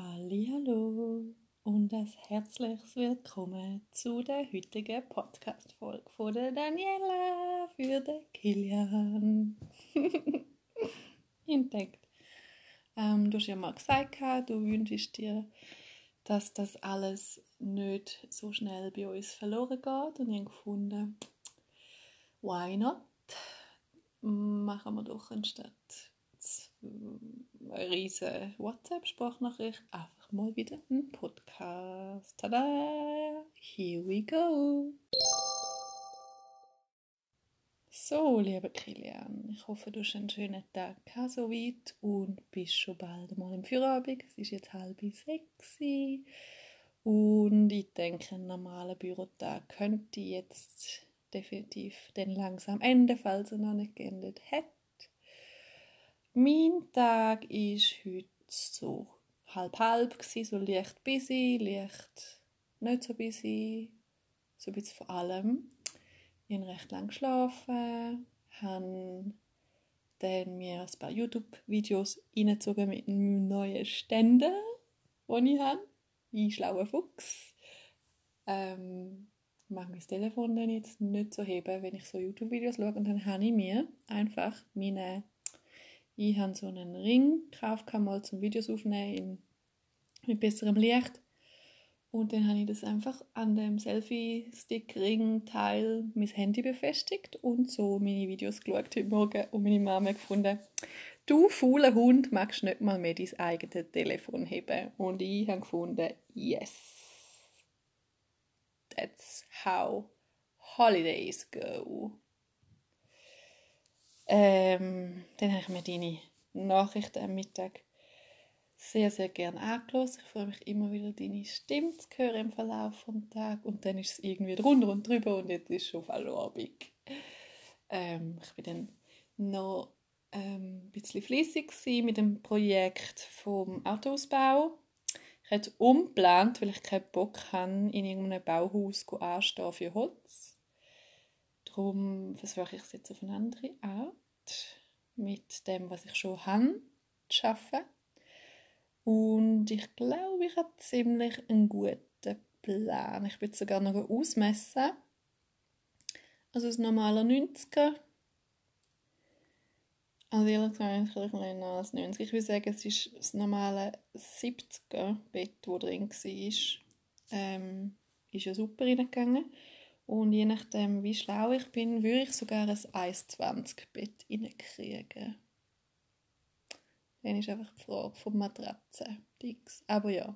Hallo und ein herzliches Willkommen zu der heutigen Podcast-Folge von der Daniela für den Kilian. Entdeckt. Ähm, du hast ja mal gesagt, du wünschst dir, dass das alles nicht so schnell bei uns verloren geht und ich habe gefunden, why not? Machen wir doch anstatt riesige WhatsApp-Sprachnachricht einfach mal wieder einen Podcast. Tada! Here we go! So, lieber Kilian, ich hoffe, du hast einen schönen Tag soweit und bist schon bald mal im Feierabend. Es ist jetzt halb sechs und ich denke, ein normaler Bürotag könnte jetzt definitiv dann langsam enden, falls er noch nicht geendet hat. Mein Tag ist heute so halb halb so leicht busy, leicht nicht so busy, so ein bisschen vor allem. Ich habe recht lang geschlafen, habe dann mir ein paar YouTube-Videos reingezogen mit einem neuen Ständer, den ich habe. Wie schlauer Fuchs. Ähm, ich mag mein Telefon dann jetzt nicht so heben, wenn ich so YouTube-Videos schaue. Und dann habe ich mir einfach meine ich habe so einen Ring gekauft, mal zum Videos aufnehmen mit besserem Licht. Und dann habe ich das einfach an dem Selfie-Stick-Ring-Teil mein Handy befestigt und so meine Videos geschaut heute Morgen und meine Mama gefunden, du fauler Hund magst nicht mal mehr dein eigenes Telefon heben. Und ich habe gefunden, yes, that's how holidays go. Ähm, dann habe ich mir deine Nachrichten am Mittag sehr, sehr gerne angelassen. Ich freue mich immer wieder, deine Stimme zu hören im Verlauf des Tages. Und dann ist es irgendwie drunter und drüber und jetzt ist es schon Feierabend. Ähm, ich war dann noch ähm, ein bisschen fleissig mit dem Projekt vom Autoausbau. Ich habe umgeplant, weil ich keinen Bock habe, in irgendeinem Bauhaus anstehen für Holz. Darum versuche ich es jetzt auf eine andere Art, mit dem, was ich schon habe, zu arbeiten. Und ich glaube, ich habe ziemlich einen guten Plan. Ich will sogar noch ausmessen. Also das normale 90er. Also ehrlich gesagt, ich kleiner als 90. Ich würde sagen, es ist das normale 70er Bett, das drin war. Ähm, ist ja super reingegangen. Und je nachdem, wie schlau ich bin, würde ich sogar ein 1,20 Bett reinkriegen. Dann ist einfach die Frage vom Matratze. Aber ja,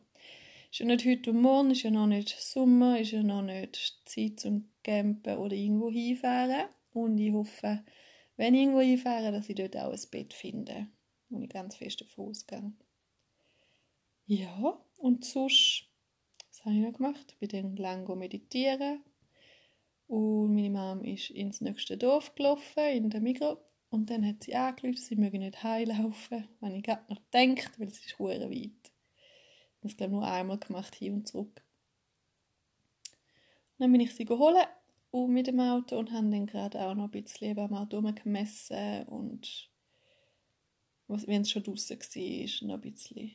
ist ja nicht heute und morgen, ist ja noch nicht Sommer, ist ja noch nicht Zeit zum Campen oder irgendwo hinfahren. Und ich hoffe, wenn ich irgendwo hinfahre, dass ich dort auch ein Bett finde. Und ich ganz fest davon ausgehe. Ja, und sonst, was habe ich noch gemacht? Ich bin dann lang meditieren und meine Mom ist ins nächste Dorf gelaufen, in der Migros. Und dann hat sie angerufen, sie möge nicht heimlaufen. Wenn ich gerade noch gedacht, weil es ist hure weit. Ich habe es, glaube nur einmal gemacht, hin und zurück. Und dann bin ich sie geholt mit dem Auto und haben dann gerade auch noch ein bisschen am Auto rumgemessen und wenn es schon draußen war, noch ein bisschen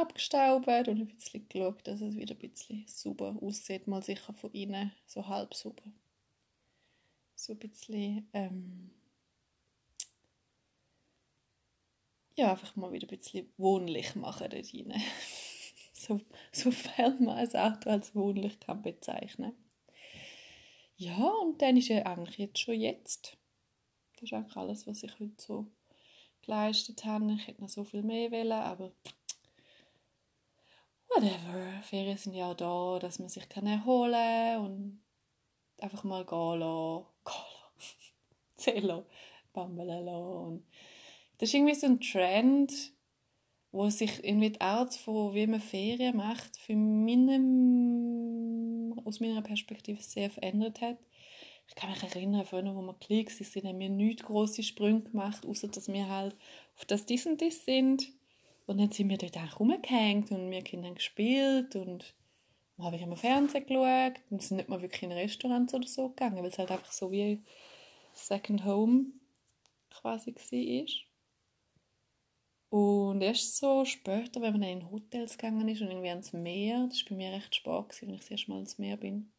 abgestaubt und ein bisschen geschaut, dass es wieder ein bisschen sauber aussieht. Mal sicher von innen so halb sauber. So ein bisschen, ähm, ja, einfach mal wieder ein bisschen wohnlich machen dort rein. so, sofern man ein Auto als wohnlich kann bezeichnen Ja, und dann ist ja eigentlich jetzt schon jetzt. Das ist eigentlich alles, was ich heute so geleistet habe. Ich hätte noch so viel mehr wollen, aber whatever. Ferien sind ja auch da, dass man sich kann erholen und einfach mal gehen lassen. Gehen lassen. Bambeln lassen. das ist irgendwie so ein Trend, wo sich irgendwie die Art von wie man Ferien macht, für meinem, aus meiner Perspektive sehr verändert hat. Ich kann mich erinnern, früher, wo wir Klicks sind, haben wir nichts große Sprünge gemacht, außer dass wir halt auf das dies und das sind und dann sind wir dort auch rumgehängt und wir Kinder haben gespielt und dann habe ich immer Fernsehen geschaut und sind nicht mal wirklich in Restaurants oder so gegangen, weil es halt einfach so wie Second Home quasi war. Und erst so später, wenn man dann in Hotels gegangen ist und irgendwie ans Meer, das war bei mir recht spät, wenn ich das erste Mal ans Meer bin,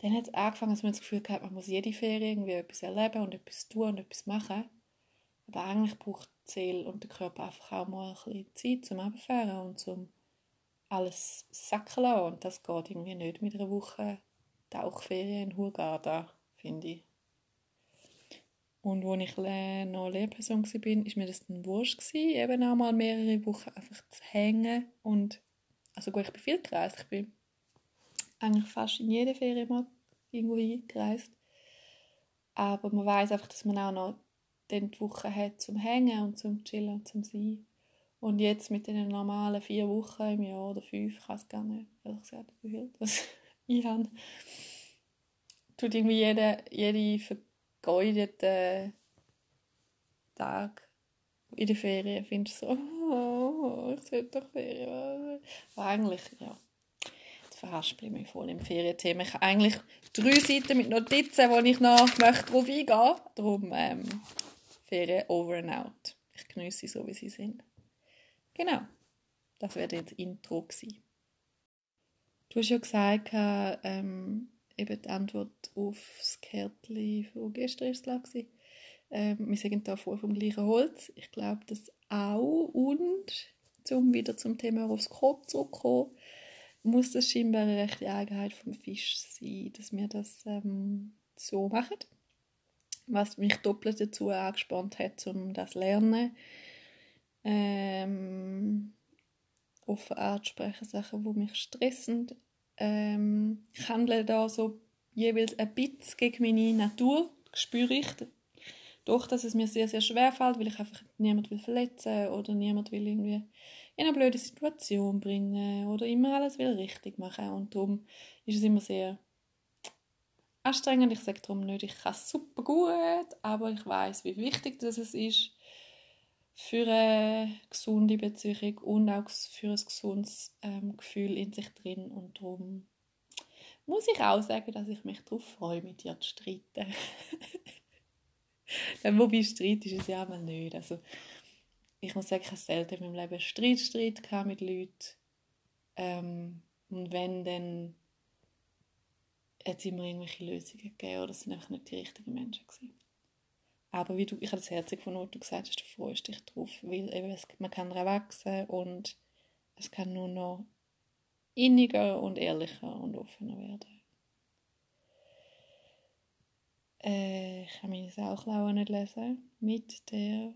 dann hat es angefangen, dass man das Gefühl hat, man muss jede Ferien irgendwie etwas erleben und etwas tun und etwas machen. Aber eigentlich braucht die Seele und der Körper einfach auch mal ein bisschen Zeit zum Abfahren und zum alles sacken lassen. Und das geht irgendwie nicht mit einer Woche Tauchferien in Hurghada, finde ich. Und als ich noch Lehrperson war, war mir das dann wurscht, eben auch mal mehrere Wochen einfach zu hängen. Und, also gut, ich bin viel gereist. Ich bin eigentlich fast in jeder Ferien mal irgendwo hingereist. Aber man weiß einfach, dass man auch noch dann die Woche hat zum Hängen und zum Chillen und zum Sein. Und jetzt mit den normalen vier Wochen im Jahr oder fünf, ich weiß gar nicht, ehrlich gesagt, wie viel das ich habe, tut irgendwie jeder, jede vergeudete Tag in der Ferien, findest du so, oh, ich sollte doch Ferien machen. Aber eigentlich, ja, jetzt verhaspel ich mich voll im Ferienthema. Ich habe eigentlich drei Seiten mit Notizen, wo ich noch möchte drauf eingehen möchte. Darum ähm, Ferien over and out. Ich genieße sie so, wie sie sind. Genau, das wäre jetzt Intro gewesen. Du hast ja gesagt, ähm, eben die Antwort auf das Kärtchen von gestern war es. Ähm, wir sind hier vor vom gleichen Holz. Ich glaube, das auch. Und, um wieder zum Thema Horoskop zurückzukommen, muss das scheinbar eine rechte Eigenheit vom Fisch sein, dass wir das ähm, so machen. Was mich doppelt dazu angespannt hat, um das zu lernen. Ähm, offen anzusprechen, Sachen, die mich stressen. Ähm, ich handle da so jeweils ein bisschen gegen meine Natur, spüre ich. Doch, dass es mir sehr, sehr schwer fällt, weil ich einfach niemand will verletzen oder niemand will irgendwie in eine blöde Situation bringen oder immer alles will richtig machen. Und darum ist es immer sehr anstrengend. Ich sage darum nicht, ich kann es super gut, aber ich weiß, wie wichtig das ist für eine gesunde Beziehung und auch für ein gesundes ähm, Gefühl in sich drin. Und darum muss ich auch sagen, dass ich mich darauf freue, mit dir zu streiten. Wobei Streit ist es ja mal nicht. Also, ich muss sagen, ich habe selten in meinem Leben Streit, Streit mit Leuten. Ähm, und wenn, dann hat es immer irgendwelche Lösungen gegeben oder es sind einfach nicht die richtigen Menschen gewesen. Aber wie du, ich habe das Herz gefunden, was du gesagt hast, du freust dich drauf, weil eben es, man kann daran wachsen und es kann nur noch inniger und ehrlicher und offener werden. Äh, ich kann meine Sauklaue nicht lesen. Mit der.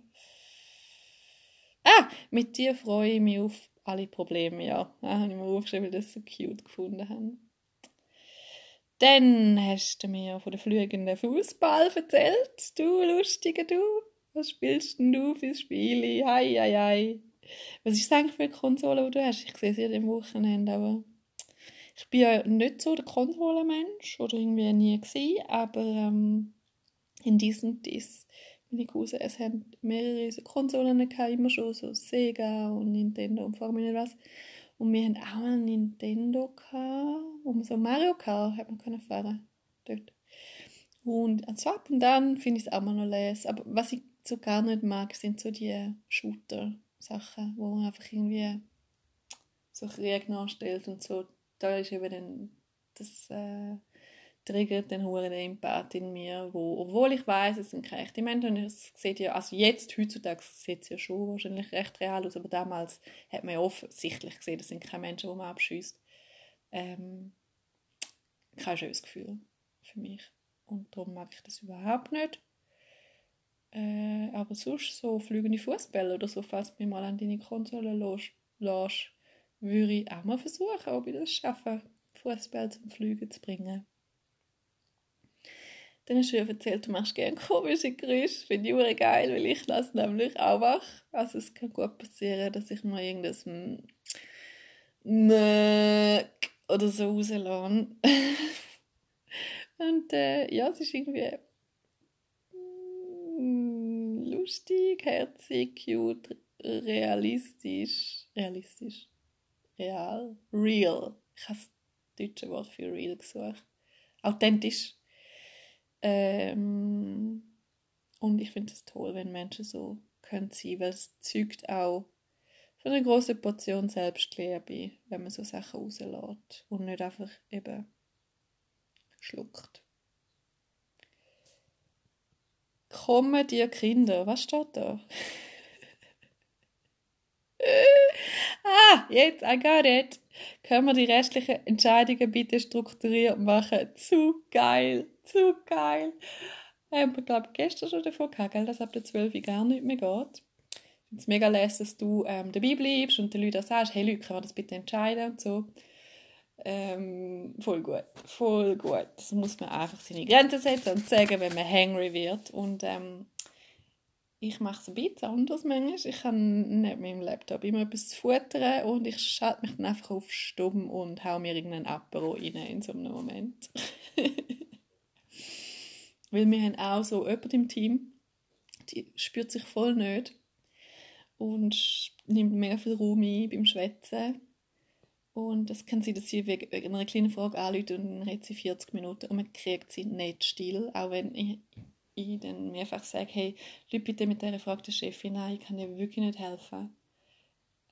Ah! Mit dir freue ich mich auf alle Probleme, ja. Da habe ich mir aufgeschrieben, weil das so cute gefunden haben. Dann hast du mir von der fliegenden Fußball erzählt. Du, lustiger du. Was spielst denn du für Spiele? Hei, hei, hei. Was ist das eigentlich für eine Konsole, die du hast? Ich sehe sie ja am Wochenende, aber ich bin ja nicht so der Konsolenmensch oder irgendwie nie gewesen, aber ähm, in diesem dies meine Cousins es haben mehrere so Konsolen gehabt, immer schon so Sega und Nintendo und vor mir was. Und wir haben auch ein Nintendo wo man so Mario Kart hat man können fahren dort. Und also ab und dann finde ich es auch mal noch les. Aber was ich so gar nicht mag, sind so die Shooter-Sachen, wo man einfach irgendwie so Krieg nachstellt und so da ist eben dann das äh, triggert den hohen Empath in mir, wo, obwohl ich weiß, es sind keine echten Menschen, und es sieht ja, also jetzt, heutzutage sieht es ja schon wahrscheinlich recht real aus, aber damals hat man ja offensichtlich gesehen, das sind keine Menschen, die man abschießt. Ähm, kein schönes Gefühl für mich. Und darum mag ich das überhaupt nicht. Äh, aber sonst so fliegende Fußbälle oder so, falls du mich mal an deine Konsole lässt, würde ich auch mal versuchen, ob ich das schaffe, Fußball zum Fliegen zu bringen. Dann hast du ja erzählt, du machst gerne komische Geräusche. Finde ich auch geil, weil ich das nämlich auch mache. Also es kann gut passieren, dass ich mal irgendein Möck oder so rauslasse. Und äh, ja, es ist irgendwie mm, lustig, herzig, cute, realistisch. Realistisch real, real. Ich habe das deutsche Wort für real gesucht. Authentisch. Ähm, und ich finde es toll, wenn Menschen so könnte sein, weil es zeugt auch von einer großen Portion Selbstliebe, wenn man so Sachen rauslässt und nicht einfach eben schluckt. Kommen dir Kinder? Was steht da? ah, jetzt, I got it. Können wir die restlichen Entscheidungen bitte strukturiert machen? Zu geil, zu geil. Ähm, ich glaube, gestern schon davon gehabt, gell, dass ab der 12 Uhr gar nicht mehr geht. Ich finde es mega lässig, dass du ähm, dabei bleibst und den Leuten sagst, hey Leute, können wir das bitte entscheiden und so. Ähm, voll gut, voll gut. Das muss man einfach seine Grenzen setzen und sagen, wenn man hangry wird. Und ähm, ich mache es ein bisschen anders manchmal. Ich habe nicht mit meinem Laptop immer etwas futtern und ich schalte mich dann einfach auf stumm und haue mir irgendeinen Apero rein in so einem Moment. Weil wir haben auch so jemanden im Team, die spürt sich voll nicht und nimmt mehr viel Raum ein beim Schwätzen. Und es kann sein, dass sie wegen einer kleinen Frage anruft und dann redet sie 40 Minuten und man kriegt sie nicht still, auch wenn ich, ich dann mehrfach sage, hey, Leute, bitte mit dieser Frage der Chefin an, ich kann dir wirklich nicht helfen.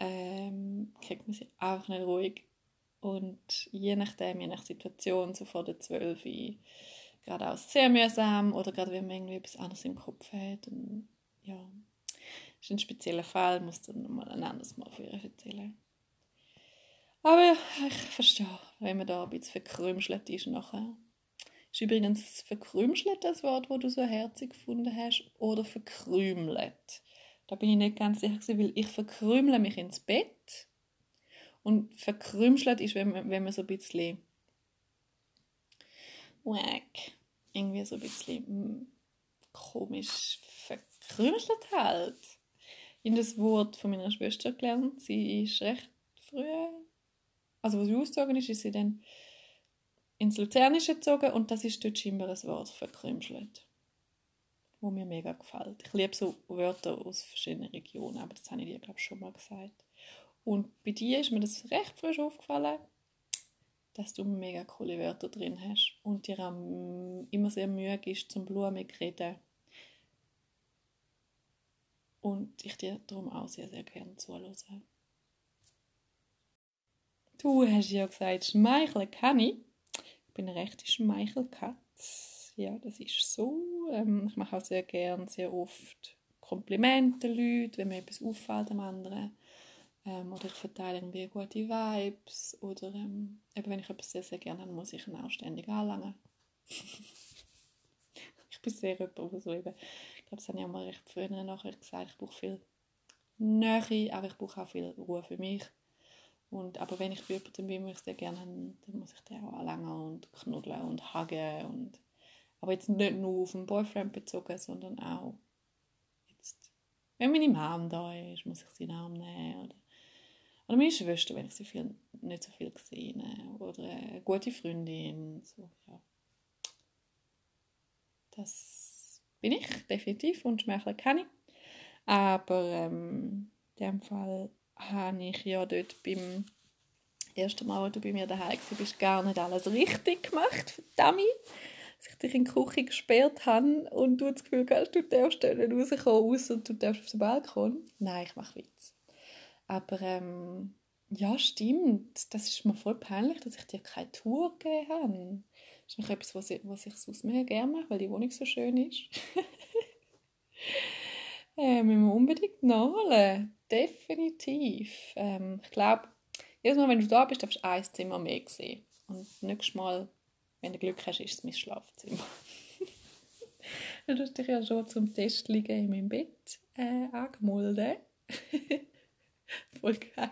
Ähm, kriegt man sie einfach nicht ruhig. Und je nachdem, je nach Situation, so vor der 12 Uhr, gerade auch sehr mühsam oder gerade wenn man irgendwie etwas anderes im Kopf hat. Und, ja, ist ein spezieller Fall, muss dann nochmal ein anderes Mal für ihr erzählen. Aber ich verstehe, wenn man da ein bisschen verkrümschelt ist nachher. Ist übrigens verkrümschelt das Wort, wo du so herzig gefunden hast, oder verkrümelt? Da bin ich nicht ganz sicher, weil ich verkrümle mich ins Bett und verkrümschelt ist, wenn man, wenn man so ein bisschen wack, irgendwie so ein bisschen hm, komisch verkrümschelt halt. In das Wort von meiner Schwester gelernt. Sie ist recht früh, also wo sie ausgezogen ist, ist sie dann ins Luzernische gezogen und das ist dort scheinbar ein Wort verkrümschelt. Wo mir mega gefällt. Ich liebe so Wörter aus verschiedenen Regionen, aber das habe ich dir, glaube ich, schon mal gesagt. Und bei dir ist mir das recht frisch aufgefallen, dass du mega coole Wörter drin hast und dir auch immer sehr Mühe gibst zum blumig reden. Und ich dir darum auch sehr, sehr gerne zuhöre. Du hast ja gesagt, schmeicheln kann ich. Ich bin eine rechte Schmeichelkatze. Ja, das ist so. Ähm, ich mache auch sehr gerne, sehr oft Komplimente Leuten, wenn mir etwas auffällt am anderen. Ähm, oder ich verteile irgendwie gute Vibes. Oder ähm, eben, wenn ich etwas sehr, sehr gerne habe, muss ich ihn auch ständig anlangen. ich bin sehr jemand, der so eben, ich glaube, das habe ich auch mal recht früher nachher gesagt, ich brauche viel Nähe, aber ich brauche auch viel Ruhe für mich. Und, aber wenn ich bei jemandem bin, wo ich sehr gerne habe, dann muss ich den auch anlangen und knuddeln und hagen. Und, aber jetzt nicht nur auf den Boyfriend bezogen, sondern auch wenn meine Mom da ist, muss ich sie in den Arm nehmen. Oder oder meine Schwester, wenn ich sie viel, nicht so viel gesehen habe. Oder eine gute Freundin. So, ja. Das bin ich definitiv und Schmeichler kann ich. Aber ähm, in dem Fall habe ich ja dort beim ersten Mal, als du bei mir daheim bist, gar nicht alles richtig gemacht, verdammt. Dass ich dich in die Küche gesperrt habe und du das Gefühl hast, du darfst nicht rauskommen, außer du darfst auf den Balkon. Nein, ich mache Witz. Aber ähm, ja, stimmt. Das ist mir voll peinlich, dass ich dir keine Tour gegeben habe. Das ist etwas, was ich, was ich sonst mehr gerne mache, weil die Wohnung so schön ist. äh, müssen wir unbedingt nachholen. Definitiv. Ähm, ich glaube, jedes Mal, wenn du da bist, darfst du ein Zimmer mehr sehen. Und nächstes Mal, wenn du Glück hast, ist es mein Schlafzimmer. du hast dich ja schon zum Test liegen in meinem Bett äh, angemeldet. Geil.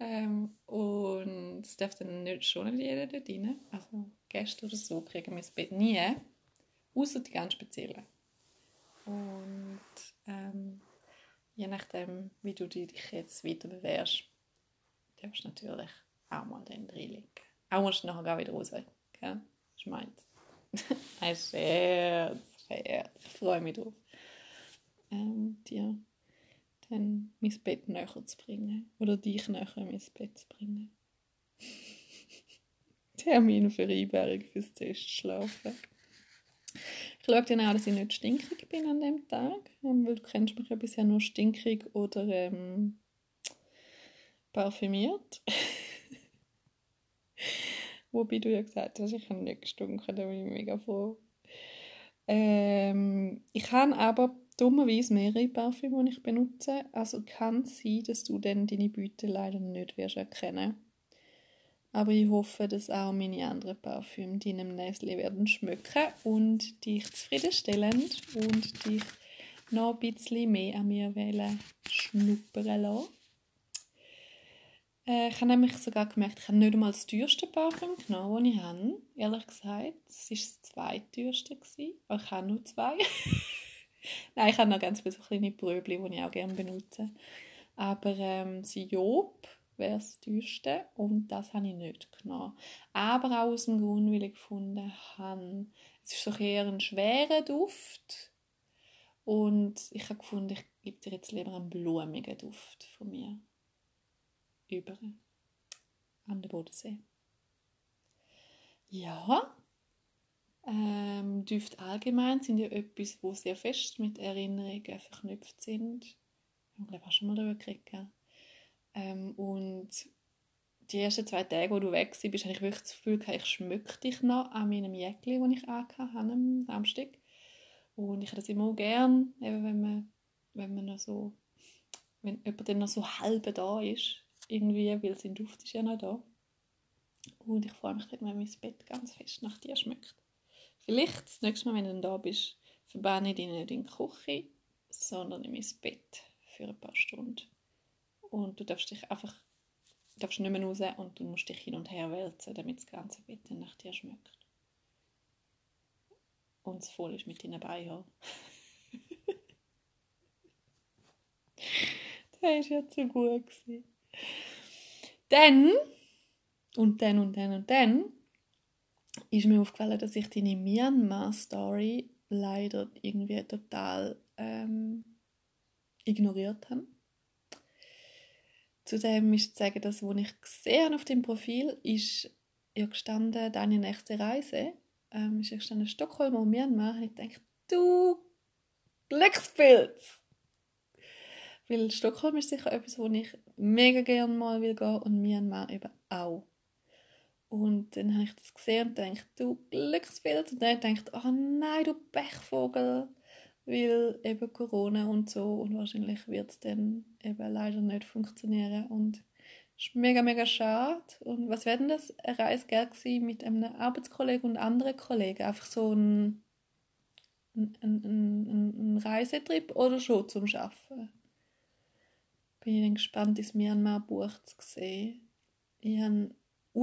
Ähm, und es darf dann nicht, schon nicht jeder dort rein. Also Gäste oder so kriegen wir das Bett nie. Außer die ganz speziellen. Und ähm, je nachdem, wie du dich jetzt weiter bewährst, darfst du natürlich auch mal den reinlegen. Auch musst du nachher wieder raus. Gell? Das meins. Ein Scherz, Scherz. Ich freue mich drauf. Ähm, dir dann mein Bett näher zu bringen. Oder dich näher in mein Bett zu bringen. Termin für Einberg fürs Testschlafen. Ich schaue dann auch, dass ich nicht stinkig bin an dem Tag, ähm, weil du kennst mich ja bisher nur stinkig oder ähm, parfümiert. Wobei du ja gesagt hast, ich habe nicht gestunken, da bin ich mega froh. Ähm, ich habe aber dummerweise mehrere Parfüme, die ich benutze. Also kann es sein, dass du dann deine Beute leider nicht wirst erkennen aber ich hoffe, dass auch meine anderen Parfüme deinem Näsli werden schmecken und dich zufriedenstellend und dich noch ein bisschen mehr an mir wählen schnuppern lassen. Äh, ich habe nämlich sogar gemerkt, ich habe nicht einmal das teuerste Parfüm genommen, das ich habe. Ehrlich gesagt, es war das zweiteuerste. Ich habe nur zwei. Nein, ich habe noch ganz viele kleine Bröbli, die ich auch gerne benutze. Aber ähm, Job wäre das teuerste und das habe ich nicht genommen. Aber auch aus dem Grund, weil ich gefunden habe, es ist so eher ein schwerer Duft und ich habe gefunden, ich gebe dir jetzt lieber einen blumigen Duft von mir über an den Bodensee. Ja, ähm, Düfte allgemein sind ja etwas, wo sehr fest mit Erinnerungen verknüpft sind. Ich glaube, hast schon mal darüber gekriegt, ähm, und die ersten zwei Tage, wo du weg bist, habe ich wirklich das Gefühl, ich schmücke dich noch an meinem Jäckchen, das ich hatte am Samstag. Und ich habe das immer gern, eben wenn man, wenn man noch so, wenn jemand dann noch so halb da ist, irgendwie, weil sein Duft ist ja noch da. Und ich freue mich, wenn mein Bett ganz fest nach dir schmeckt. Vielleicht das nächste Mal, wenn du da bist, verbanne ich dich nicht in die Küche, sondern in mein Bett für ein paar Stunden. Und du darfst dich einfach darfst nicht mehr raus und du musst dich hin und her wälzen, damit das ganze Bett nach dir schmeckt. Und es voll ist mit deinen Beinen. das war ja zu gut. Dann, und dann und dann und dann, ist mir aufgefallen, dass ich deine Myanmar-Story leider irgendwie total ähm, ignoriert habe. Zudem ist zu sagen, dass, was ich gesehen habe auf dem Profil, ist ja gestanden, deine nächste Reise. Ähm, ist ja gestanden Stockholm und Myanmar. Und ich denke, du Glückspilz! Weil Stockholm ist sicher etwas, wo ich mega gerne mal will gehen und Myanmar eben auch. Und dann habe ich das gesehen und dachte, du Glücksbild. Und dann dachte ich, oh nein, du Pechvogel. Weil eben Corona und so. Und wahrscheinlich wird es dann eben leider nicht funktionieren. Und es ist mega, mega schade. Und was wäre denn das? Eine Reise gewesen mit einem Arbeitskollegen und anderen Kollegen? Einfach so ein, ein, ein, ein, ein Reisetrip oder schon zum Arbeiten? Bin ich dann gespannt, ins Myanmar-Buch zu sehen. Ich habe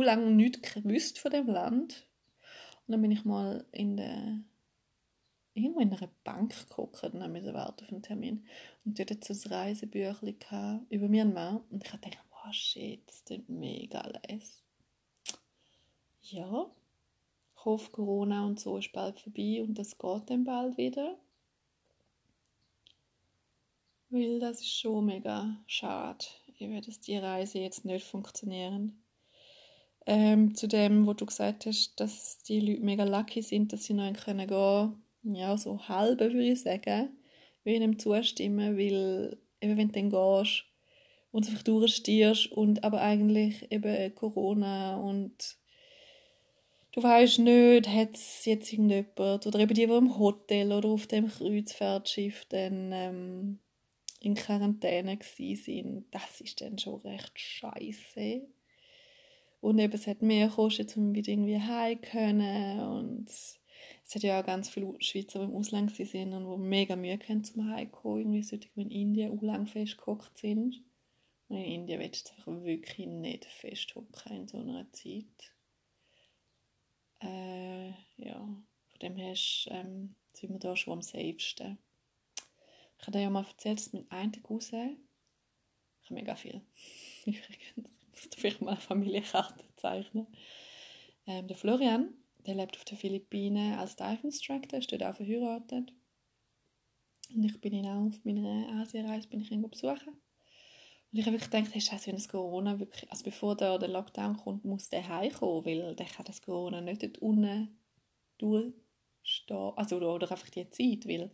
lange nichts gewusst von dem Land. Und dann bin ich mal in der irgendwo in einer Bank geguckt und dann musste warten auf einen Termin. Und dort hatte so ein Reisebüchlein über Myanmar. Und ich dachte, wow, shit, das klingt mega leise. Ja, ich hoffe, Corona und so ist bald vorbei und das geht dann bald wieder. Weil das ist schon mega schade, dass die Reise jetzt nicht funktionieren. Ähm, zu dem, wo du gesagt hast, dass die Leute mega lucky sind, dass sie noch gehen können Ja, so halb würde ich sagen. Würde ich ihm zustimmen, weil eben wenn du dann gehst und einfach durchstehst und aber eigentlich eben Corona und du weißt nicht, hat es jetzt irgendjemand oder eben die, die im Hotel oder auf dem Kreuzfahrtschiff dann ähm, in Quarantäne sind, das ist dann schon recht scheiße. Und eben, es hat mehr gekostet, um wieder irgendwie heim können. Und es hat ja auch ganz viele Schweizer, die im Ausland sind und die mega Mühe haben zum Heimkommen. Irgendwie die in Indien auch lang festgehockt sind. Und in Indien willst du einfach wirklich nicht festhocken in so einer Zeit. Äh, ja, von dem her ähm, sind wir da schon am safesten. Ich habe dir ja mal erzählt, dass mein einziger Cousin, ich habe mega viel, übrigens, vielleicht mal eine Familienkarte zeichnen. Ähm, der Florian, der lebt auf den Philippinen als Dive Instructor, ist dort auch verheiratet. Und ich bin ihn auch auf meiner Asienreise bin ich ihn besuchen. Und ich habe wirklich gedacht, hey, scheiße, wenn das Corona wirklich, also bevor da der Lockdown kommt, muss der heimkommen, weil der kann das Corona nicht dort unten durch, stehen. Also, oder, oder einfach die Zeit, weil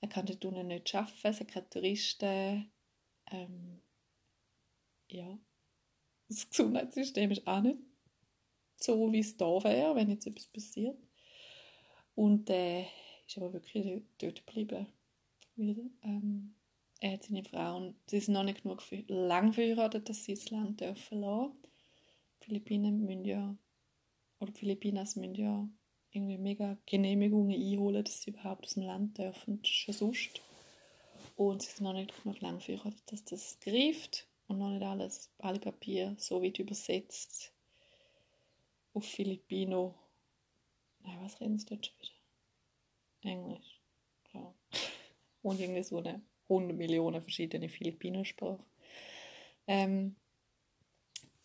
er kann dort unten nicht arbeiten, es sind keine Touristen. Ähm, ja. Das Gesundheitssystem ist auch nicht so, wie es da wäre, wenn jetzt etwas passiert. Und er äh, ist aber wirklich dort geblieben. Weil, ähm, er hat seine Frau, sie sind noch nicht genug für, lang verheiratet, dass sie das Land dürfen lassen. Die Philippinen müssen ja, oder die Philippinas müssen ja irgendwie mega Genehmigungen einholen, dass sie überhaupt aus dem Land dürfen, schon sonst. Und sie sind noch nicht genug lang verheiratet, dass das greift und noch nicht alles, alle Papiere so weit übersetzt auf Filipino. Nein, was reden sie dort schon wieder? Englisch. Ja. Und irgendwie so eine 100 Millionen verschiedene Philippinensprachen. Ähm,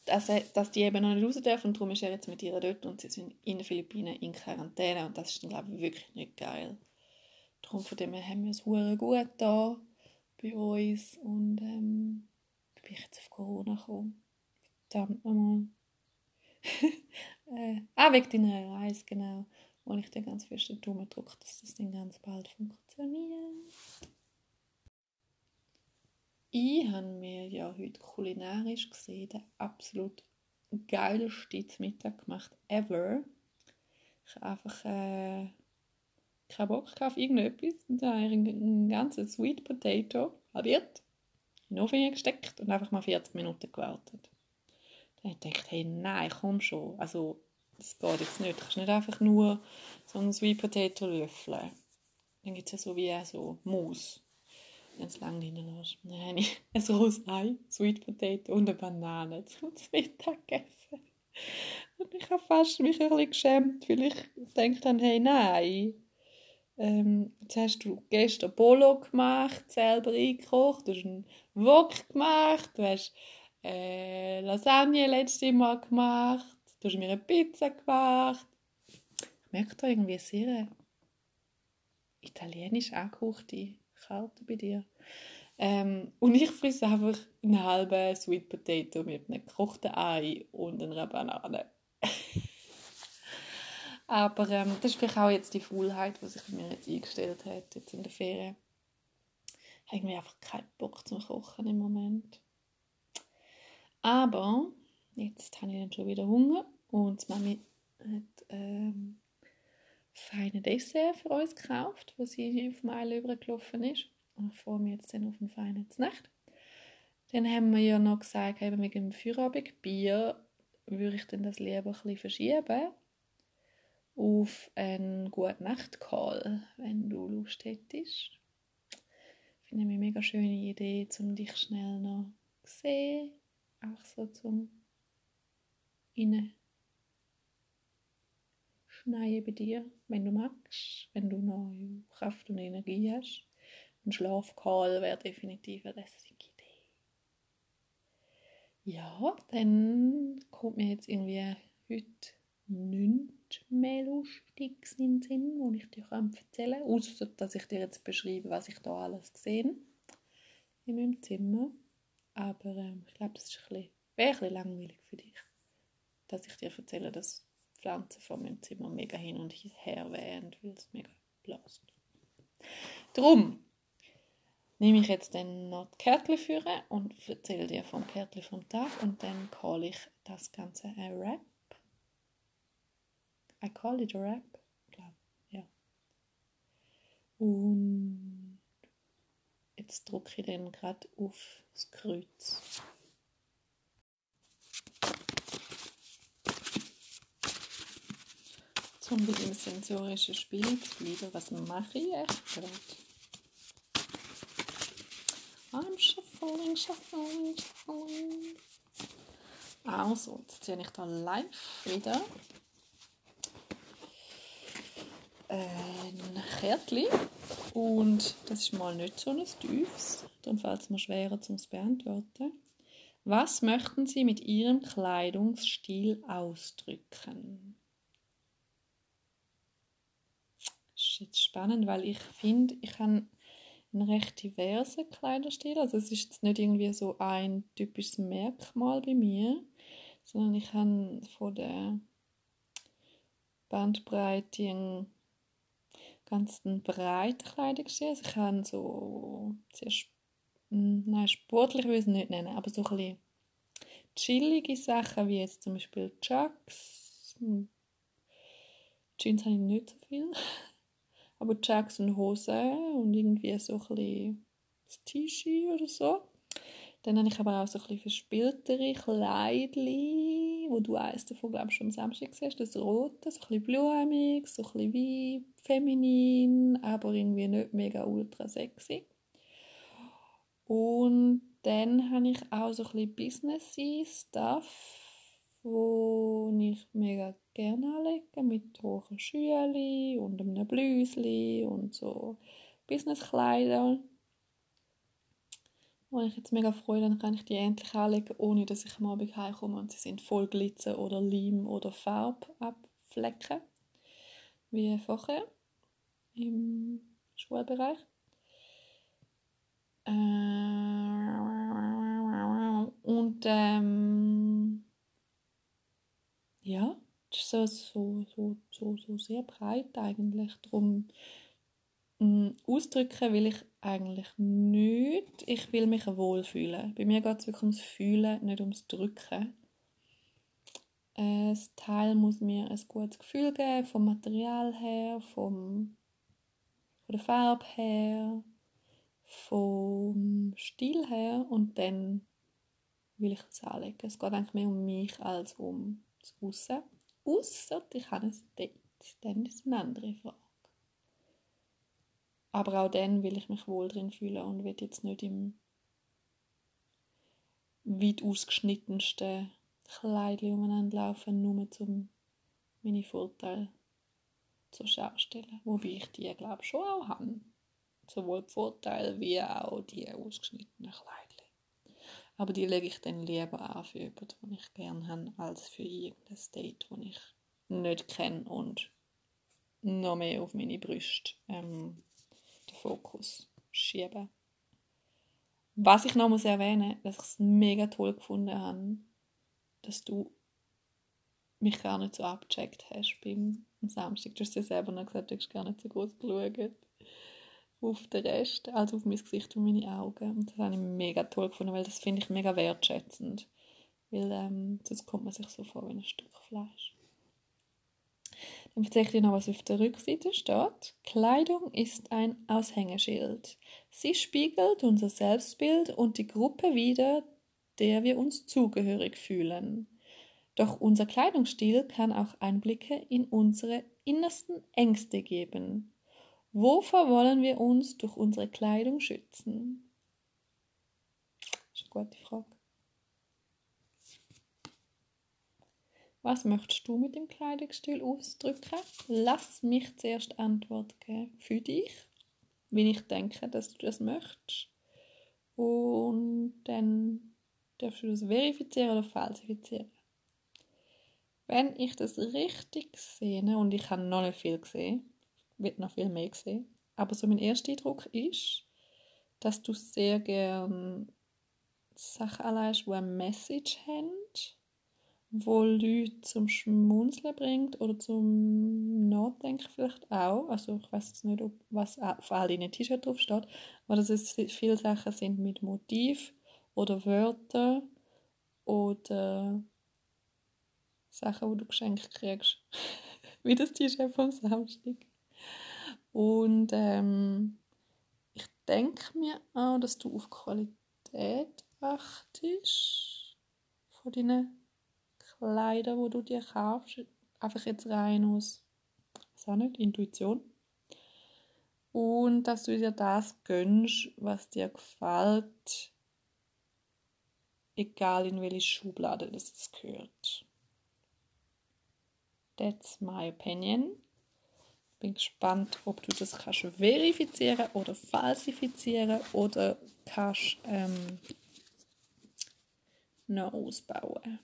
dass, dass die eben noch nicht raus dürfen und darum ist er jetzt mit ihr dort und sie sind in den Philippinen in Quarantäne und das ist dann, glaube ich, wirklich nicht geil. Darum von dem her haben wir es gut da bei uns und ähm, bin ich jetzt auf Corona gekommen. Verdammt nochmal. äh, auch wegen deiner Reise, genau. Wo ich dir ganz fest den Daumen drücke, dass das dann ganz bald funktioniert. Ich habe mir ja heute kulinarisch gesehen den absolut geilsten Mittag gemacht ever. Ich habe einfach äh, keinen Bock auf irgendetwas und habe einen ganzen Sweet Potato halbiert, Ofen gesteckt und einfach mal 40 Minuten gewartet. Dann habe ich gedacht, hey, nein, komm schon. Also, das geht jetzt nicht. Du kannst nicht einfach nur so einen Sweet Potato löffeln. Dann gibt es ja so wie so Mousse wenn es lang reinlässt. Dann habe ich ein rohes Ei, Sweet Potato und eine Banane zum Mittag gegessen. Und ich habe fast mich ein bisschen geschämt, weil ich gedacht habe, hey, nein, ähm, jetzt hast du gestern Bolo gemacht, selber eingekocht, du hast einen Wok gemacht, du hast äh, Lasagne letztes Mal gemacht, du hast mir eine Pizza gemacht. Ich merke da irgendwie sehr italienisch angekochte Kälte bei dir. Ähm, und ich frisse einfach einen halben Sweet Potato mit einem gekochten Ei und einer Banane. Aber ähm, das ist vielleicht auch jetzt die Faulheit, die sich mir jetzt eingestellt hat, jetzt in der Ferien. Habe irgendwie einfach keinen Bock zum Kochen im Moment. Aber jetzt habe ich dann schon wieder Hunger und Mami hat ähm, feine Dessert für uns gekauft, wo sie auf Meile übergelaufen ist. Und ich freue mich jetzt dann auf ein feines Nacht. Dann haben wir ja noch gesagt, eben mit dem Feierabendbier würde ich dann das lieber ein bisschen verschieben auf einen gute Nacht Call, wenn du Lust hättest. Ich finde eine mega schöne Idee, um dich schnell noch zu sehen, auch so zum innen schneien bei dir, wenn du magst, wenn du noch Kraft und Energie hast. Ein Schlafcall wäre definitiv eine lässige Idee. Ja, dann kommt mir jetzt irgendwie heute nichts mehr Lustiges den Sinn, wo ich dir erzählen kann. Außer, dass ich dir jetzt beschreibe, was ich da alles gesehen in meinem Zimmer. Aber ähm, ich glaube, das bisschen, wäre ein bisschen langweilig für dich, dass ich dir erzähle, dass Pflanzen von meinem Zimmer mega hin und her wehen, weil es mega blast. Drum nehme ich jetzt dann noch die Kärtchen führen und erzähle dir vom Kärtchen vom Tag und dann call ich das Ganze ein Rap. I call it a Rap, glaube ja. Und jetzt drücke ich dann gerade auf das Kreuz. um mit dem sensorischen Spiel zu bleiben. Was mache ich echt gerade? I'm shuffling, shuffling, shuffling. Also, jetzt ziehe ich da live wieder ein Kärtchen. Und das ist mal nicht so ein tiefes, darum fällt es mir schwerer zum beantworten. Was möchten Sie mit Ihrem Kleidungsstil ausdrücken? ist jetzt spannend, weil ich finde, ich habe einen recht diversen Kleiderstil. Also es ist jetzt nicht irgendwie so ein typisches Merkmal bei mir, sondern ich habe von der Bandbreite einen ganz einen breiten Kleidungsstil. Also ich habe so sehr, hm, nein, sportlich will ich es nicht nennen, aber so ein bisschen chillige Sachen, wie jetzt zum Beispiel Chucks. Hm. Jeans habe ich nicht so viel. Aber Chucks und Hosen und irgendwie so ein bisschen das T-Shirt oder so. Dann habe ich aber auch so ein bisschen verspieltere Kleidchen, wo du eins davon, glaube ich, schon am Samstag siehst, das rote, so ein bisschen blumig, so ein bisschen feminin, aber irgendwie nicht mega ultra sexy. Und dann habe ich auch so ein bisschen businessy Stuff, wo ich mega gerne anlege, mit hohen Schülen und einem Blüsli und so Businesskleider. Wo ich jetzt mega freue, dann kann ich die endlich anlegen, ohne dass ich am Abend heimkomme und sie sind voll Glitzer oder Leim oder Farbe abflecken. Wie vorher im Schulbereich. Und ähm, ja, das ist so, so, so, so, sehr breit eigentlich. Darum ausdrücken will ich eigentlich nicht. Ich will mich wohlfühlen. Bei mir geht es wirklich ums Fühlen, nicht ums Drücken. Das Teil muss mir ein gutes Gefühl geben, vom Material her, vom, von der Farbe her, vom Stil her und dann will ich es anlegen. Es geht eigentlich mehr um mich als um das Aussen. Ausser ich habe ein Date, dann ist es eine andere Frage. Aber auch dann will ich mich wohl drin fühlen und will jetzt nicht im weit ausgeschnittensten Kleid umeinander laufen, nur um meine Vorteile zur Schau stellen. Wobei ich die, glaube ich, schon auch habe sowohl die Vorteile wie auch die ausgeschnittenen Kleidchen. Aber die lege ich dann lieber an für jemanden, den ich gerne habe, als für irgendein Date, das ich nicht kenne und noch mehr auf meine Brüste ähm, Fokus schiebe. Was ich noch muss erwähnen, dass ich es mega toll gefunden habe, dass du mich gar nicht so abgecheckt hast beim Samstag. Du hast ja selber noch gesagt, du hast gar nicht so groß geschaut auf den Rest, als auf mein Gesicht und meine Augen. Und das habe ich mega toll gefunden, weil das finde ich mega wertschätzend. Weil ähm, sonst kommt man sich so vor wie ein Stück Fleisch. Dann erzähle ich dir noch, was auf der Rückseite steht. Kleidung ist ein Aushängeschild. Sie spiegelt unser Selbstbild und die Gruppe wider, der wir uns zugehörig fühlen. Doch unser Kleidungsstil kann auch Einblicke in unsere innersten Ängste geben. Wovor wollen wir uns durch unsere Kleidung schützen? Das ist eine gute Frage. Was möchtest du mit dem Kleidungsstil ausdrücken? Lass mich zuerst Antwort geben für dich, wie ich denke, dass du das möchtest. Und dann darfst du das verifizieren oder falsifizieren. Wenn ich das richtig sehe, und ich habe noch nicht viel gesehen, wird noch viel mehr sehen. Aber so mein erster Eindruck ist, dass du sehr gern Sachen anlegst, die eine Message haben, wo Leute zum Schmunzeln bringt oder zum Nachdenken vielleicht auch. Also ich weiß jetzt nicht, ob was auf all deinen T-Shirts drauf steht, aber dass es viele Sachen sind mit Motiv oder Wörter oder Sachen, die du geschenkt kriegst. Wie das T-Shirt vom Samstag. Und ähm, ich denke mir auch, dass du auf Qualität achtest von deinen Kleidern, wo du dir kaufst. Einfach jetzt rein aus, was auch nicht, Intuition. Und dass du dir das gönnst, was dir gefällt, egal in welche Schublade das gehört. That's my opinion. Bin gespannt, ob du das kannst verifizieren oder falsifizieren oder kannst ähm, noch ausbauen.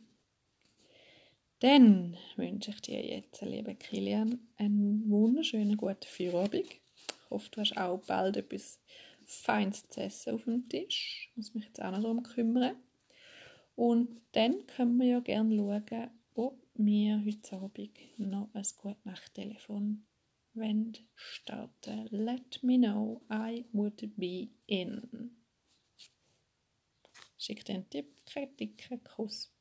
Dann wünsche ich dir jetzt, liebe Kilian, einen wunderschönen guten Feierabend. Ich hoffe, du hast auch bald etwas Feines zu essen auf dem Tisch. Ich muss mich jetzt auch noch darum kümmern. Und dann können wir ja gerne schauen, ob wir heute Abend noch ein gute Nachttelefon starten. Let me know, I would be in. Schickt einen Tipp, Kritik, Kuss.